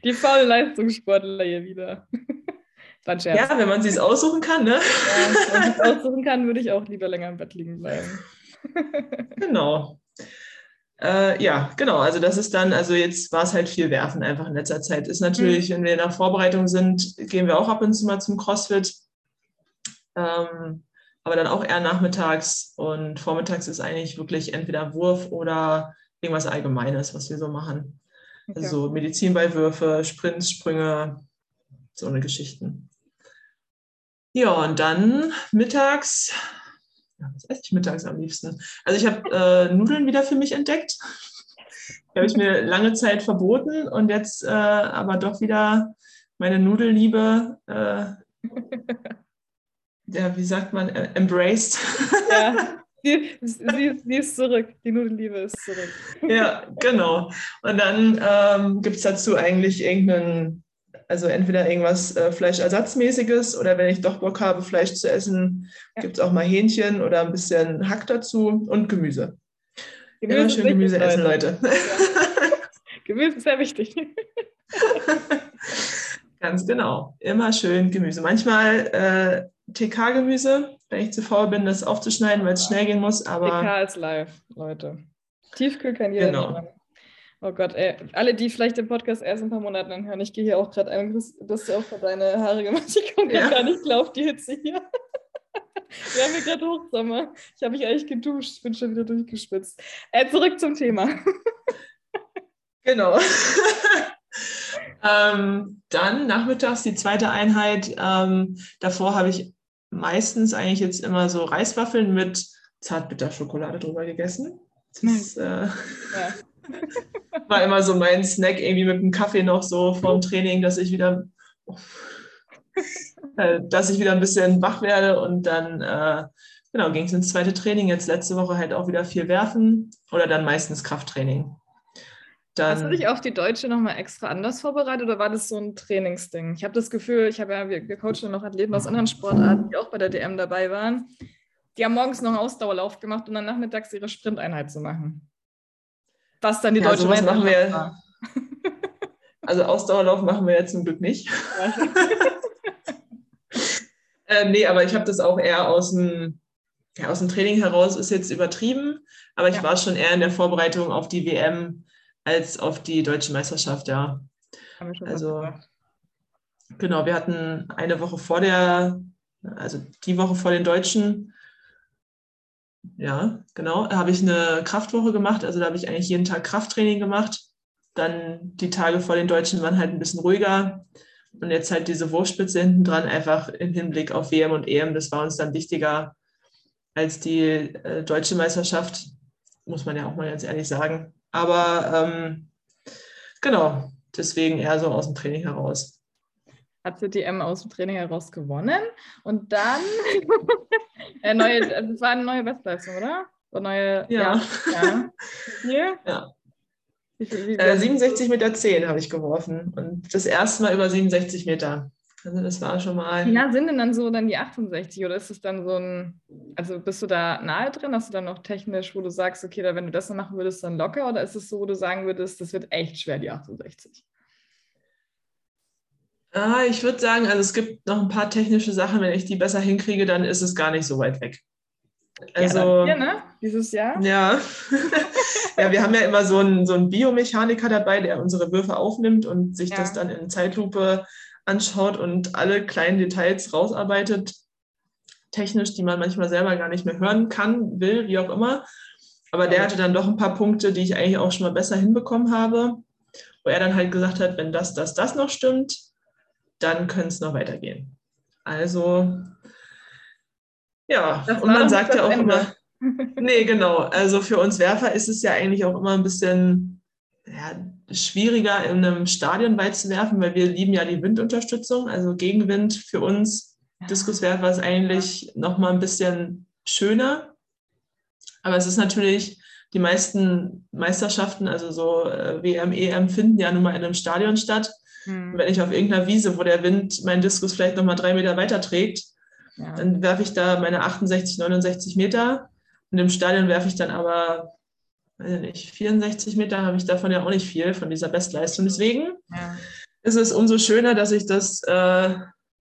Die faulen Leistungssportler hier wieder.
Ja, wenn man sich aussuchen kann, ne? Ja,
wenn man es aussuchen kann, würde ich auch lieber länger im Bett liegen bleiben.
genau. Äh, ja, genau. Also das ist dann, also jetzt war es halt viel Werfen einfach in letzter Zeit. Ist natürlich, mhm. wenn wir in der Vorbereitung sind, gehen wir auch ab und zu mal zum CrossFit. Ähm, aber dann auch eher nachmittags und vormittags ist eigentlich wirklich entweder Wurf oder irgendwas Allgemeines, was wir so machen. Okay. Also so Medizinballwürfe, Sprints, Sprünge, so eine Geschichten. Ja, und dann mittags, ja, was esse ich mittags am liebsten? Also ich habe äh, Nudeln wieder für mich entdeckt. Die habe ich mir lange Zeit verboten und jetzt äh, aber doch wieder meine Nudelliebe, äh, ja, wie sagt man, äh, embraced.
Ja. Sie, sie, sie, ist zurück, die Nudelliebe ist zurück.
Ja, genau. Und dann ähm, gibt es dazu eigentlich irgendeinen also entweder irgendwas äh, Fleischersatzmäßiges oder wenn ich doch Bock habe, Fleisch zu essen, ja. gibt es auch mal Hähnchen oder ein bisschen Hack dazu und Gemüse. Gemüse Immer schön Gemüse essen, Leute. Ja.
Gemüse ist sehr wichtig.
Ganz genau. Immer schön Gemüse. Manchmal äh, TK-Gemüse, wenn ich zu faul bin, das aufzuschneiden, weil es schnell gehen muss. Aber
TK ist live, Leute. Tiefkühl kann jeder genau. nehmen. Oh Gott, ey. Alle, die vielleicht den Podcast erst in ein paar Monaten anhören, ich gehe hier auch gerade ein, dass du auch für deine Haare gemacht. Ich komme ja. gar nicht klar auf die Hitze hier. Wir haben hier gerade Hochsommer. Ich habe mich eigentlich geduscht. Ich bin schon wieder durchgespitzt. Äh, zurück zum Thema.
genau. ähm, dann nachmittags die zweite Einheit. Ähm, davor habe ich meistens eigentlich jetzt immer so Reiswaffeln mit Zartbitterschokolade drüber gegessen. Das ist, äh, ja. War immer so mein Snack irgendwie mit dem Kaffee noch so vorm Training, dass ich wieder, äh, dass ich wieder ein bisschen wach werde und dann äh, genau ging es ins zweite Training. Jetzt letzte Woche halt auch wieder viel werfen oder dann meistens Krafttraining.
Dann, Hast du dich auf die Deutsche nochmal extra anders vorbereitet oder war das so ein Trainingsding? Ich habe das Gefühl, ich habe ja, wir, wir coachen noch Athleten aus anderen Sportarten, die auch bei der DM dabei waren. Die haben morgens noch einen Ausdauerlauf gemacht, um dann nachmittags ihre Sprinteinheit zu machen. Was dann die ja, deutsche
sowas machen wir. War. Also Ausdauerlauf machen wir jetzt zum Glück nicht. äh, nee, aber ich habe das auch eher aus dem, ja, aus dem Training heraus, ist jetzt übertrieben, aber ich ja. war schon eher in der Vorbereitung auf die WM als auf die deutsche Meisterschaft, ja. Also genau, wir hatten eine Woche vor der, also die Woche vor den Deutschen, ja, genau, habe ich eine Kraftwoche gemacht. Also da habe ich eigentlich jeden Tag Krafttraining gemacht. Dann die Tage vor den Deutschen waren halt ein bisschen ruhiger. Und jetzt halt diese Wurfspitze hinten dran, einfach im Hinblick auf WM und EM. Das war uns dann wichtiger als die äh, deutsche Meisterschaft, muss man ja auch mal ganz ehrlich sagen. Aber ähm, genau, deswegen eher so aus dem Training heraus.
Hat sie die M aus dem Training heraus gewonnen und dann äh, neue, also es war eine neue Bestleistung, oder? So neue,
ja. Ja. ja. ja. Wie wie äh, 67 Meter 10 habe ich geworfen und das erste Mal über 67 Meter. Also das war schon mal.
Wie nah sind denn dann so dann die 68 oder ist es dann so ein, also bist du da nahe drin? Hast du dann noch technisch, wo du sagst, okay, da, wenn du das noch machen würdest, dann locker oder ist es so, wo du sagen würdest, das wird echt schwer, die 68?
Ah, ich würde sagen, also es gibt noch ein paar technische Sachen, wenn ich die besser hinkriege, dann ist es gar nicht so weit weg.
Also, ja, hier, ne? Dieses Jahr?
Ja. ja, wir haben ja immer so einen, so einen Biomechaniker dabei, der unsere Würfe aufnimmt und sich ja. das dann in Zeitlupe anschaut und alle kleinen Details rausarbeitet, technisch, die man manchmal selber gar nicht mehr hören kann, will, wie auch immer. Aber der hatte dann doch ein paar Punkte, die ich eigentlich auch schon mal besser hinbekommen habe, wo er dann halt gesagt hat, wenn das, das, das noch stimmt, dann könnte es noch weitergehen. Also, ja, das und man sagt ja auch Ende. immer, nee, genau. Also für uns Werfer ist es ja eigentlich auch immer ein bisschen, ja, schwieriger in einem Stadion beizuwerfen, weil wir lieben ja die Windunterstützung. Also Gegenwind für uns Diskuswerfer ist eigentlich nochmal ein bisschen schöner. Aber es ist natürlich, die meisten Meisterschaften, also so äh, WM, EM, finden ja nun mal in einem Stadion statt. Mhm. wenn ich auf irgendeiner Wiese, wo der Wind meinen Diskus vielleicht nochmal drei Meter weiter trägt, ja. dann werfe ich da meine 68, 69 Meter. Und im Stadion werfe ich dann aber weiß nicht, 64 Meter habe ich davon ja auch nicht viel, von dieser Bestleistung. Deswegen ja. ist es umso schöner, dass ich das äh,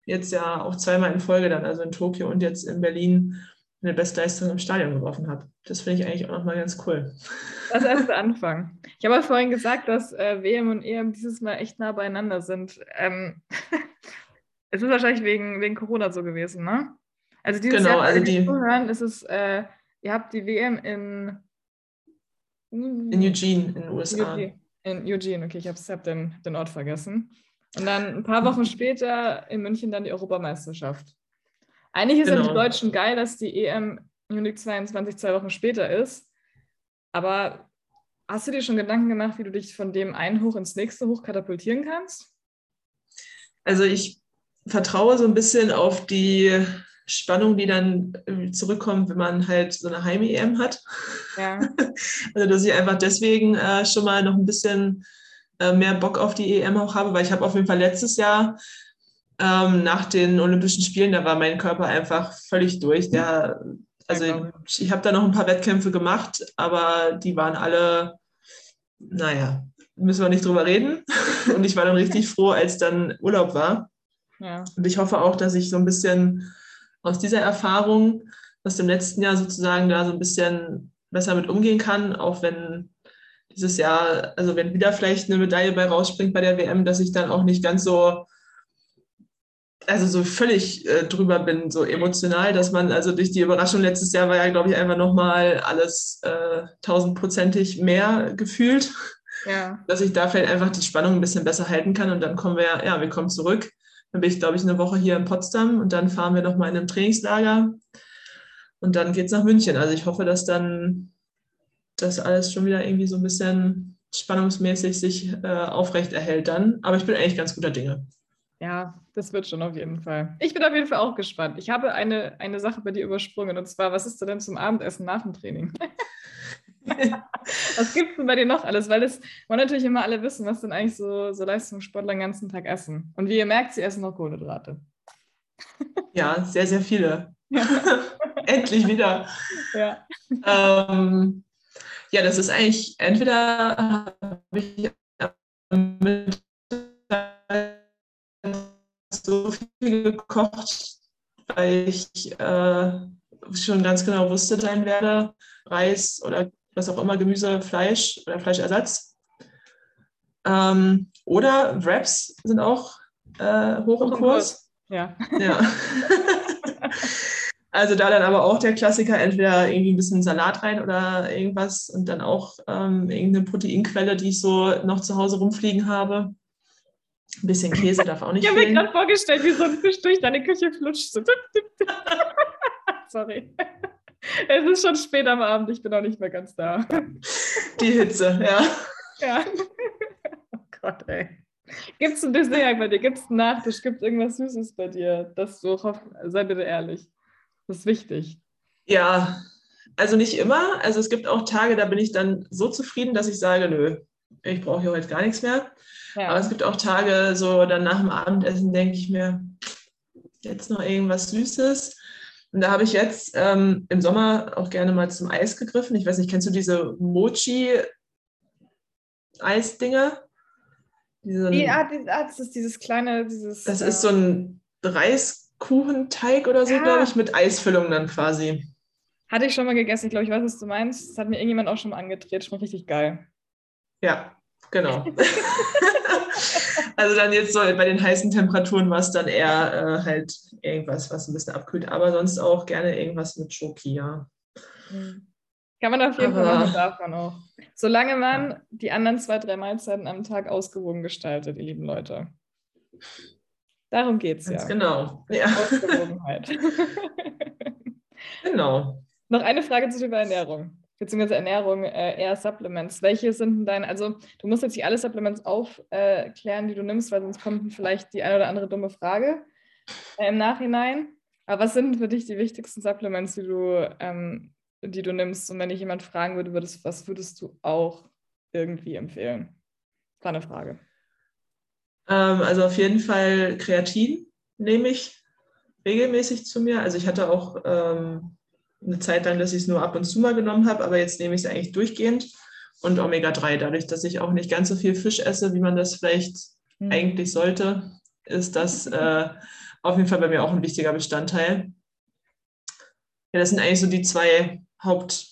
jetzt ja auch zweimal in Folge dann, also in Tokio und jetzt in Berlin, eine Bestleistung im Stadion geworfen habe. Das finde ich eigentlich auch nochmal ganz cool.
Das erste Anfang. Ich habe ja vorhin gesagt, dass äh, WM und EM dieses Mal echt nah beieinander sind. Ähm, es ist wahrscheinlich wegen, wegen Corona so gewesen, ne? Also dieses
genau,
Jahr,
also die,
zuhören, ist es, äh, ihr habt die WM in
in Eugene, in den USA.
In Eugene, okay, ich habe hab den, den Ort vergessen. Und dann ein paar Wochen später in München dann die Europameisterschaft. Eigentlich ist genau. ja die genau. Deutschen geil, dass die EM Munich 22 zwei Wochen später ist. Aber hast du dir schon Gedanken gemacht, wie du dich von dem einen Hoch ins nächste Hoch katapultieren kannst?
Also ich vertraue so ein bisschen auf die Spannung, die dann zurückkommt, wenn man halt so eine Heim-EM hat. Ja. Also dass ich einfach deswegen äh, schon mal noch ein bisschen äh, mehr Bock auf die EM auch habe, weil ich habe auf jeden Fall letztes Jahr ähm, nach den Olympischen Spielen, da war mein Körper einfach völlig durch. Der, also ich, ich habe da noch ein paar Wettkämpfe gemacht, aber die waren alle, naja, müssen wir nicht drüber reden. Und ich war dann richtig froh, als dann Urlaub war. Ja. Und ich hoffe auch, dass ich so ein bisschen aus dieser Erfahrung aus dem letzten Jahr sozusagen da so ein bisschen besser mit umgehen kann, auch wenn dieses Jahr, also wenn wieder vielleicht eine Medaille bei rausspringt bei der WM, dass ich dann auch nicht ganz so, also so völlig äh, drüber bin, so emotional, dass man, also durch die Überraschung letztes Jahr war ja, glaube ich, einfach nochmal alles äh, tausendprozentig mehr gefühlt. Ja. Dass ich da vielleicht einfach die Spannung ein bisschen besser halten kann und dann kommen wir, ja, wir kommen zurück dann bin ich, glaube ich, eine Woche hier in Potsdam und dann fahren wir nochmal in einem Trainingslager und dann geht es nach München. Also ich hoffe, dass dann das alles schon wieder irgendwie so ein bisschen spannungsmäßig sich äh, aufrecht erhält dann. Aber ich bin eigentlich ganz guter Dinge.
Ja, das wird schon auf jeden Fall. Ich bin auf jeden Fall auch gespannt. Ich habe eine, eine Sache bei dir übersprungen und zwar, was ist denn zum Abendessen nach dem Training? was gibt es denn bei dir noch alles? Weil das wollen natürlich immer alle wissen, was denn eigentlich so, so Leistungssportler den ganzen Tag essen. Und wie ihr merkt, sie essen noch Kohlenhydrate.
ja, sehr, sehr viele. Ja. Endlich wieder. Ja. Ähm, ja, das ist eigentlich, entweder habe ich mit so viel gekocht, weil ich äh, schon ganz genau wusste, sein werde, Reis oder was auch immer, Gemüse, Fleisch oder Fleischersatz. Ähm, oder Wraps sind auch äh, hoch im Kurs.
Ja.
ja. also da dann aber auch der Klassiker, entweder irgendwie ein bisschen Salat rein oder irgendwas und dann auch ähm, irgendeine Proteinquelle, die ich so noch zu Hause rumfliegen habe. Ein bisschen Käse darf auch nicht
Ich habe mir gerade vorgestellt, wie so ein Fisch durch deine Küche flutscht. Sorry. Es ist schon spät am Abend, ich bin auch nicht mehr ganz da.
Die Hitze, ja.
Ja. Oh Gott, ey. Gibt es ein Dessert bei dir? Gibt es einen Nachtisch? Gibt es irgendwas Süßes bei dir? Das du hoff... Sei bitte ehrlich. Das ist wichtig.
Ja, also nicht immer. Also es gibt auch Tage, da bin ich dann so zufrieden, dass ich sage, nö, ich brauche hier heute gar nichts mehr. Ja. Aber es gibt auch Tage, so dann nach dem Abendessen denke ich mir, jetzt noch irgendwas Süßes. Und da habe ich jetzt ähm, im Sommer auch gerne mal zum Eis gegriffen. Ich weiß nicht, kennst du diese Mochi-Eisdinger?
ja, das ist dieses kleine, dieses.
Das ist so ein Reiskuchenteig oder so, ja. glaube ich, mit Eisfüllung dann quasi.
Hatte ich schon mal gegessen, ich glaube, ich weiß, was du meinst. Das hat mir irgendjemand auch schon mal angedreht. Schmeckt richtig geil.
Ja, genau. also dann jetzt so bei den heißen Temperaturen war es dann eher äh, halt irgendwas, was ein bisschen abkühlt, aber sonst auch gerne irgendwas mit Schoki, ja.
Hm. Kann man auf jeden aber, Fall machen, darf man auch. Solange man ja. die anderen zwei, drei Mahlzeiten am Tag ausgewogen gestaltet, ihr lieben Leute. Darum geht es ja.
Genau. Ja. Ausgewogenheit. genau.
Noch eine Frage zu der Ernährung beziehungsweise Ernährung äh, eher Supplements. Welche sind denn deine, also du musst jetzt nicht alle Supplements aufklären, äh, die du nimmst, weil sonst kommt vielleicht die eine oder andere dumme Frage äh, im Nachhinein. Aber was sind für dich die wichtigsten Supplements, die du, ähm, die du nimmst? Und wenn dich jemand fragen würde, würdest, was würdest du auch irgendwie empfehlen? War eine Frage.
Ähm, also auf jeden Fall Kreatin nehme ich regelmäßig zu mir. Also ich hatte auch ähm, eine Zeit lang, dass ich es nur ab und zu mal genommen habe, aber jetzt nehme ich es eigentlich durchgehend. Und Omega-3, dadurch, dass ich auch nicht ganz so viel Fisch esse, wie man das vielleicht mhm. eigentlich sollte, ist das äh, auf jeden Fall bei mir auch ein wichtiger Bestandteil. Ja, das sind eigentlich so die zwei Haupt,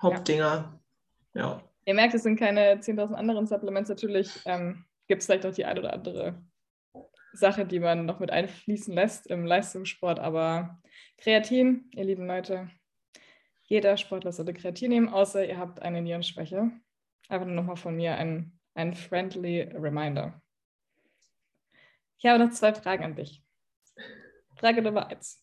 Hauptdinger. Ja. ja.
Ihr merkt, es sind keine 10.000 anderen Supplements. Natürlich ähm, gibt es vielleicht auch die ein oder andere Sache, die man noch mit einfließen lässt im Leistungssport, aber Kreatin, ihr lieben Leute, jeder Sportler sollte Kreatin nehmen, außer ihr habt eine Nierenschwäche. Einfach nur nochmal von mir ein, ein friendly Reminder. Ich habe noch zwei Fragen an dich. Frage Nummer eins.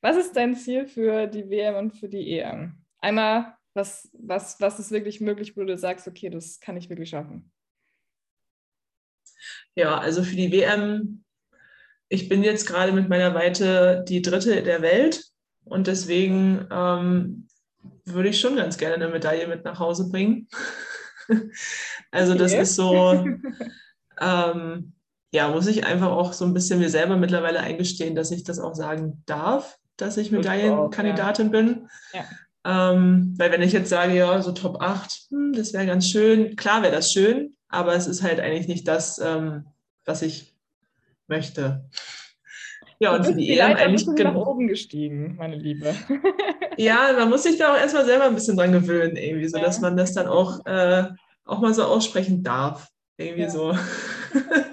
Was ist dein Ziel für die WM und für die EM? Einmal, was, was, was ist wirklich möglich, wo du sagst, okay, das kann ich wirklich schaffen?
Ja, also für die WM ich bin jetzt gerade mit meiner Weite die dritte der Welt und deswegen ähm, würde ich schon ganz gerne eine Medaille mit nach Hause bringen. also das ist so, ähm, ja, muss ich einfach auch so ein bisschen mir selber mittlerweile eingestehen, dass ich das auch sagen darf, dass ich Medaillenkandidatin ja. bin. Ja. Ähm, weil wenn ich jetzt sage, ja, so Top 8, hm, das wäre ganz schön, klar wäre das schön, aber es ist halt eigentlich nicht das, ähm, was ich möchte.
Ja, und für die EM eigentlich nach oben gestiegen, meine Liebe.
ja, man muss sich da auch erstmal selber ein bisschen dran gewöhnen, irgendwie, so ja. dass man das dann auch, äh, auch mal so aussprechen darf. Irgendwie ja. so.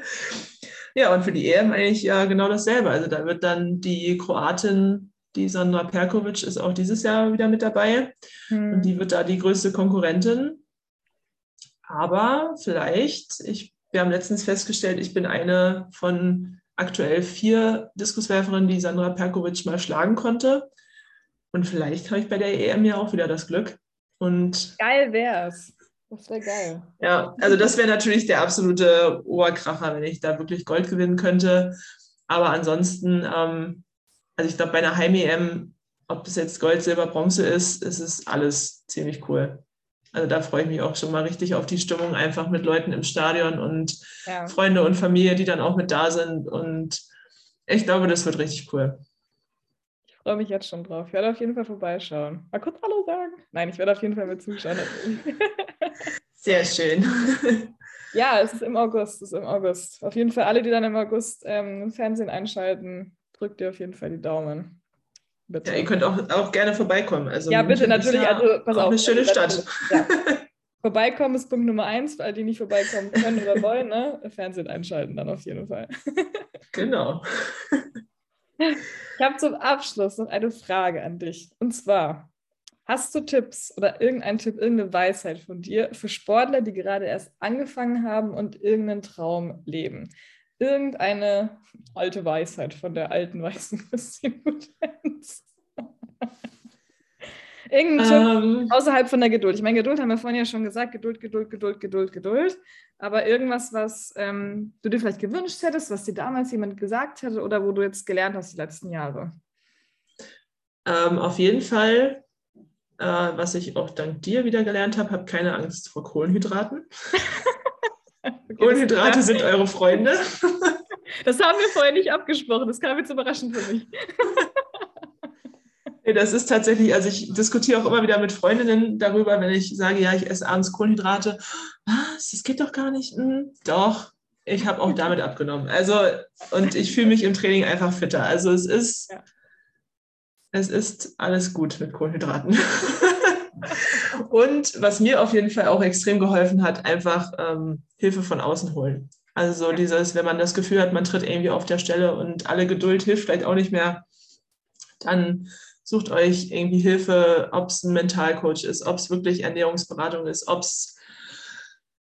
ja, und für die EM eigentlich ja genau dasselbe. Also da wird dann die Kroatin, die Sandra Perkovic, ist auch dieses Jahr wieder mit dabei. Hm. Und die wird da die größte Konkurrentin. Aber vielleicht, ich wir haben letztens festgestellt, ich bin eine von aktuell vier Diskuswerferinnen, die Sandra Perkovic mal schlagen konnte. Und vielleicht habe ich bei der EM ja auch wieder das Glück. Und
geil wär's. Das wäre geil.
Ja, also das wäre natürlich der absolute Oberkracher, wenn ich da wirklich Gold gewinnen könnte. Aber ansonsten, ähm, also ich glaube, bei einer Heim-EM, ob es jetzt Gold, Silber, Bronze ist, ist es alles ziemlich cool. Also da freue ich mich auch schon mal richtig auf die Stimmung, einfach mit Leuten im Stadion und ja. Freunde und Familie, die dann auch mit da sind. Und ich glaube, das wird richtig cool.
Ich freue mich jetzt schon drauf. Ich werde auf jeden Fall vorbeischauen. Mal kurz Hallo sagen. Nein, ich werde auf jeden Fall mit zuschauen.
Sehr schön.
Ja, es ist im August. Es ist im August. Auf jeden Fall alle, die dann im August ähm, Fernsehen einschalten, drückt ihr auf jeden Fall die Daumen.
Bitte. Ja, ihr könnt auch, auch gerne vorbeikommen. Also
ja, bitte, natürlich. Ja also,
pass auf. Eine schöne also, Stadt.
Ja. Vorbeikommen ist Punkt Nummer eins, weil die nicht vorbeikommen können oder wollen. Ne? Fernsehen einschalten dann auf jeden Fall.
Genau.
Ich habe zum Abschluss noch eine Frage an dich. Und zwar, hast du Tipps oder irgendein Tipp, irgendeine Weisheit von dir für Sportler, die gerade erst angefangen haben und irgendeinen Traum leben? Irgendeine alte Weisheit von der alten weißen Christine Butenz. Irgendein ähm, außerhalb von der Geduld. Ich meine, Geduld haben wir vorhin ja schon gesagt, Geduld, Geduld, Geduld, Geduld, Geduld. Aber irgendwas, was ähm, du dir vielleicht gewünscht hättest, was dir damals jemand gesagt hätte oder wo du jetzt gelernt hast die letzten Jahre?
Ähm, auf jeden Fall, äh, was ich auch dank dir wieder gelernt habe, habe keine Angst vor Kohlenhydraten. Kohlenhydrate sind eure Freunde.
das haben wir vorher nicht abgesprochen. Das kam jetzt überraschend für mich.
Nee, das ist tatsächlich, also ich diskutiere auch immer wieder mit Freundinnen darüber, wenn ich sage, ja, ich esse abends Kohlenhydrate. Was? Das geht doch gar nicht. Hm, doch, ich habe auch damit abgenommen. Also, und ich fühle mich im Training einfach fitter. Also es ist, ja. es ist alles gut mit Kohlenhydraten. und was mir auf jeden Fall auch extrem geholfen hat, einfach ähm, Hilfe von außen holen. Also so dieses, wenn man das Gefühl hat, man tritt irgendwie auf der Stelle und alle Geduld hilft vielleicht auch nicht mehr, dann sucht euch irgendwie Hilfe, ob es ein Mentalcoach ist, ob es wirklich Ernährungsberatung ist, ob es,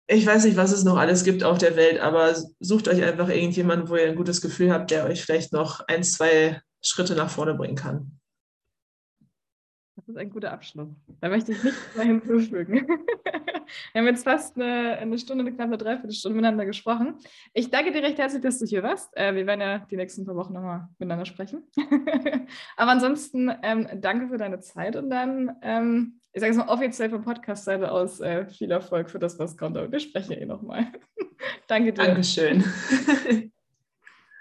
ich weiß nicht, was es noch alles gibt auf der Welt, aber sucht euch einfach irgendjemanden, wo ihr ein gutes Gefühl habt, der euch vielleicht noch ein, zwei Schritte nach vorne bringen kann.
Das ist ein guter Abschluss. Da möchte ich nichts mehr hinzufügen. Wir haben jetzt fast eine, eine Stunde, eine knappe Dreiviertelstunde miteinander gesprochen. Ich danke dir recht herzlich, dass du hier warst. Äh, wir werden ja die nächsten paar Wochen nochmal miteinander sprechen. Aber ansonsten ähm, danke für deine Zeit und dann, ähm, ich sage es mal offiziell von Podcast-Seite aus, äh, viel Erfolg für das, was kommt. Aber wir sprechen eh nochmal. danke dir.
Dankeschön.